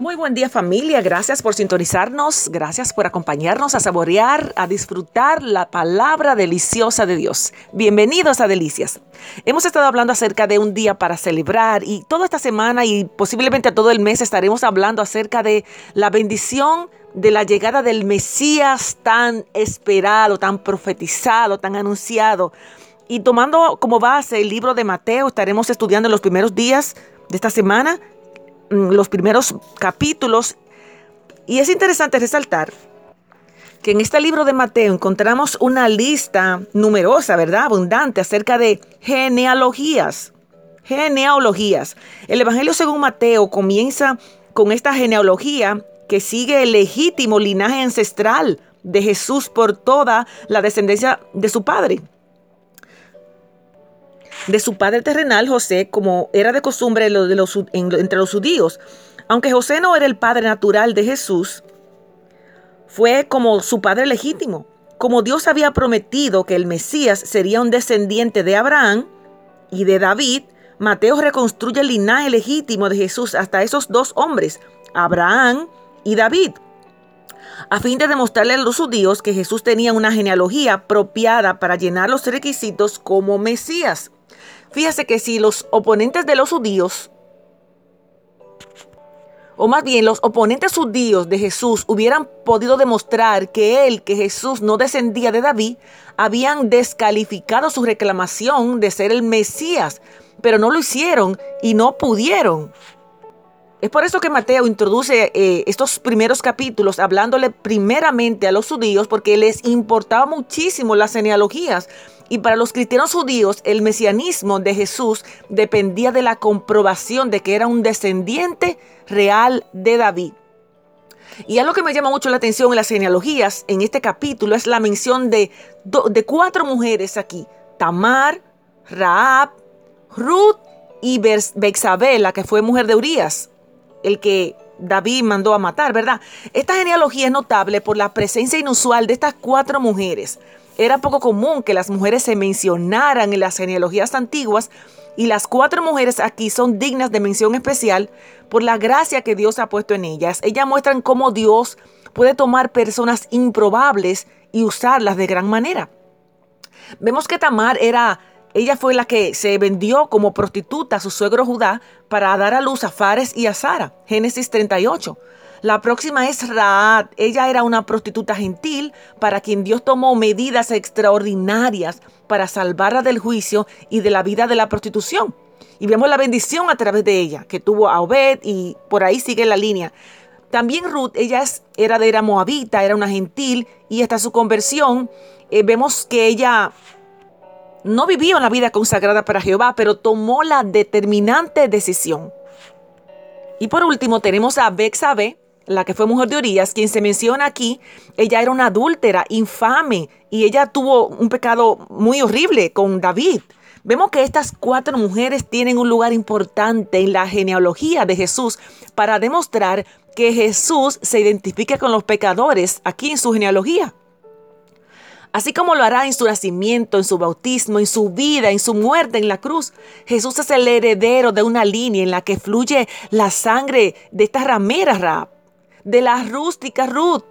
Muy buen día familia, gracias por sintonizarnos, gracias por acompañarnos a saborear, a disfrutar la palabra deliciosa de Dios. Bienvenidos a Delicias. Hemos estado hablando acerca de un día para celebrar y toda esta semana y posiblemente todo el mes estaremos hablando acerca de la bendición de la llegada del Mesías tan esperado, tan profetizado, tan anunciado. Y tomando como base el libro de Mateo, estaremos estudiando en los primeros días de esta semana los primeros capítulos. Y es interesante resaltar que en este libro de Mateo encontramos una lista numerosa, ¿verdad? Abundante acerca de genealogías. Genealogías. El Evangelio según Mateo comienza con esta genealogía que sigue el legítimo linaje ancestral de Jesús por toda la descendencia de su padre de su padre terrenal José, como era de costumbre entre los judíos. Aunque José no era el padre natural de Jesús, fue como su padre legítimo. Como Dios había prometido que el Mesías sería un descendiente de Abraham y de David, Mateo reconstruye el linaje legítimo de Jesús hasta esos dos hombres, Abraham y David, a fin de demostrarle a los judíos que Jesús tenía una genealogía apropiada para llenar los requisitos como Mesías. Fíjese que si los oponentes de los judíos, o más bien los oponentes judíos de Jesús hubieran podido demostrar que él, que Jesús no descendía de David, habían descalificado su reclamación de ser el Mesías, pero no lo hicieron y no pudieron. Es por eso que Mateo introduce eh, estos primeros capítulos hablándole primeramente a los judíos porque les importaba muchísimo las genealogías y para los cristianos judíos, el mesianismo de Jesús dependía de la comprobación de que era un descendiente real de David. Y algo que me llama mucho la atención en las genealogías, en este capítulo, es la mención de, de cuatro mujeres aquí. Tamar, Raab, Ruth y Bexabela, que fue mujer de Urias, el que David mandó a matar, ¿verdad? Esta genealogía es notable por la presencia inusual de estas cuatro mujeres. Era poco común que las mujeres se mencionaran en las genealogías antiguas y las cuatro mujeres aquí son dignas de mención especial por la gracia que Dios ha puesto en ellas. Ellas muestran cómo Dios puede tomar personas improbables y usarlas de gran manera. Vemos que Tamar era, ella fue la que se vendió como prostituta a su suegro Judá para dar a luz a Fares y a Sara. Génesis 38. La próxima es Raad. Ella era una prostituta gentil para quien Dios tomó medidas extraordinarias para salvarla del juicio y de la vida de la prostitución. Y vemos la bendición a través de ella, que tuvo a Obed y por ahí sigue la línea. También Ruth, ella era de era moabita, era una gentil y hasta su conversión eh, vemos que ella no vivió una vida consagrada para Jehová, pero tomó la determinante decisión. Y por último tenemos a Bexabe, la que fue mujer de Urias, quien se menciona aquí, ella era una adúltera, infame, y ella tuvo un pecado muy horrible con David. Vemos que estas cuatro mujeres tienen un lugar importante en la genealogía de Jesús para demostrar que Jesús se identifica con los pecadores aquí en su genealogía. Así como lo hará en su nacimiento, en su bautismo, en su vida, en su muerte en la cruz. Jesús es el heredero de una línea en la que fluye la sangre de esta ramera Rab de la rústica Ruth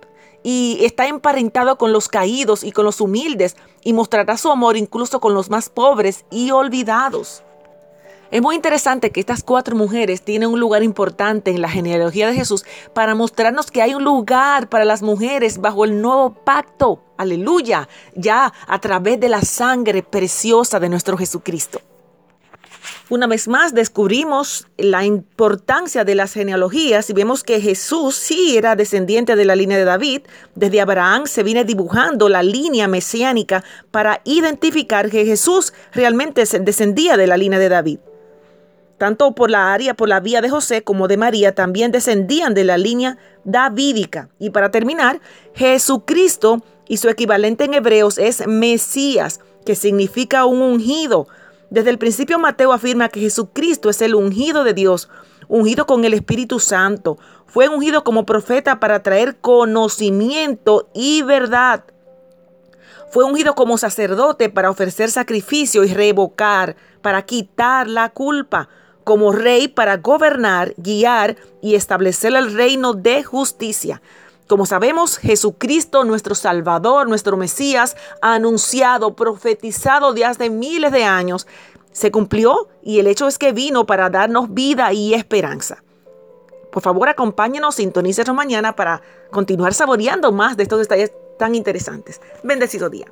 y está emparentado con los caídos y con los humildes y mostrará su amor incluso con los más pobres y olvidados. Es muy interesante que estas cuatro mujeres tienen un lugar importante en la genealogía de Jesús para mostrarnos que hay un lugar para las mujeres bajo el nuevo pacto. Aleluya, ya a través de la sangre preciosa de nuestro Jesucristo. Una vez más descubrimos la importancia de las genealogías y vemos que Jesús sí era descendiente de la línea de David. Desde Abraham se viene dibujando la línea mesiánica para identificar que Jesús realmente descendía de la línea de David. Tanto por la área, por la vía de José como de María también descendían de la línea davídica. Y para terminar, Jesucristo y su equivalente en hebreos es Mesías, que significa un ungido desde el principio Mateo afirma que Jesucristo es el ungido de Dios, ungido con el Espíritu Santo. Fue ungido como profeta para traer conocimiento y verdad. Fue ungido como sacerdote para ofrecer sacrificio y revocar, para quitar la culpa. Como rey para gobernar, guiar y establecer el reino de justicia. Como sabemos, Jesucristo, nuestro Salvador, nuestro Mesías, anunciado, profetizado de hace miles de años, se cumplió y el hecho es que vino para darnos vida y esperanza. Por favor, acompáñenos, sintonícenos mañana para continuar saboreando más de estos detalles tan interesantes. Bendecido día.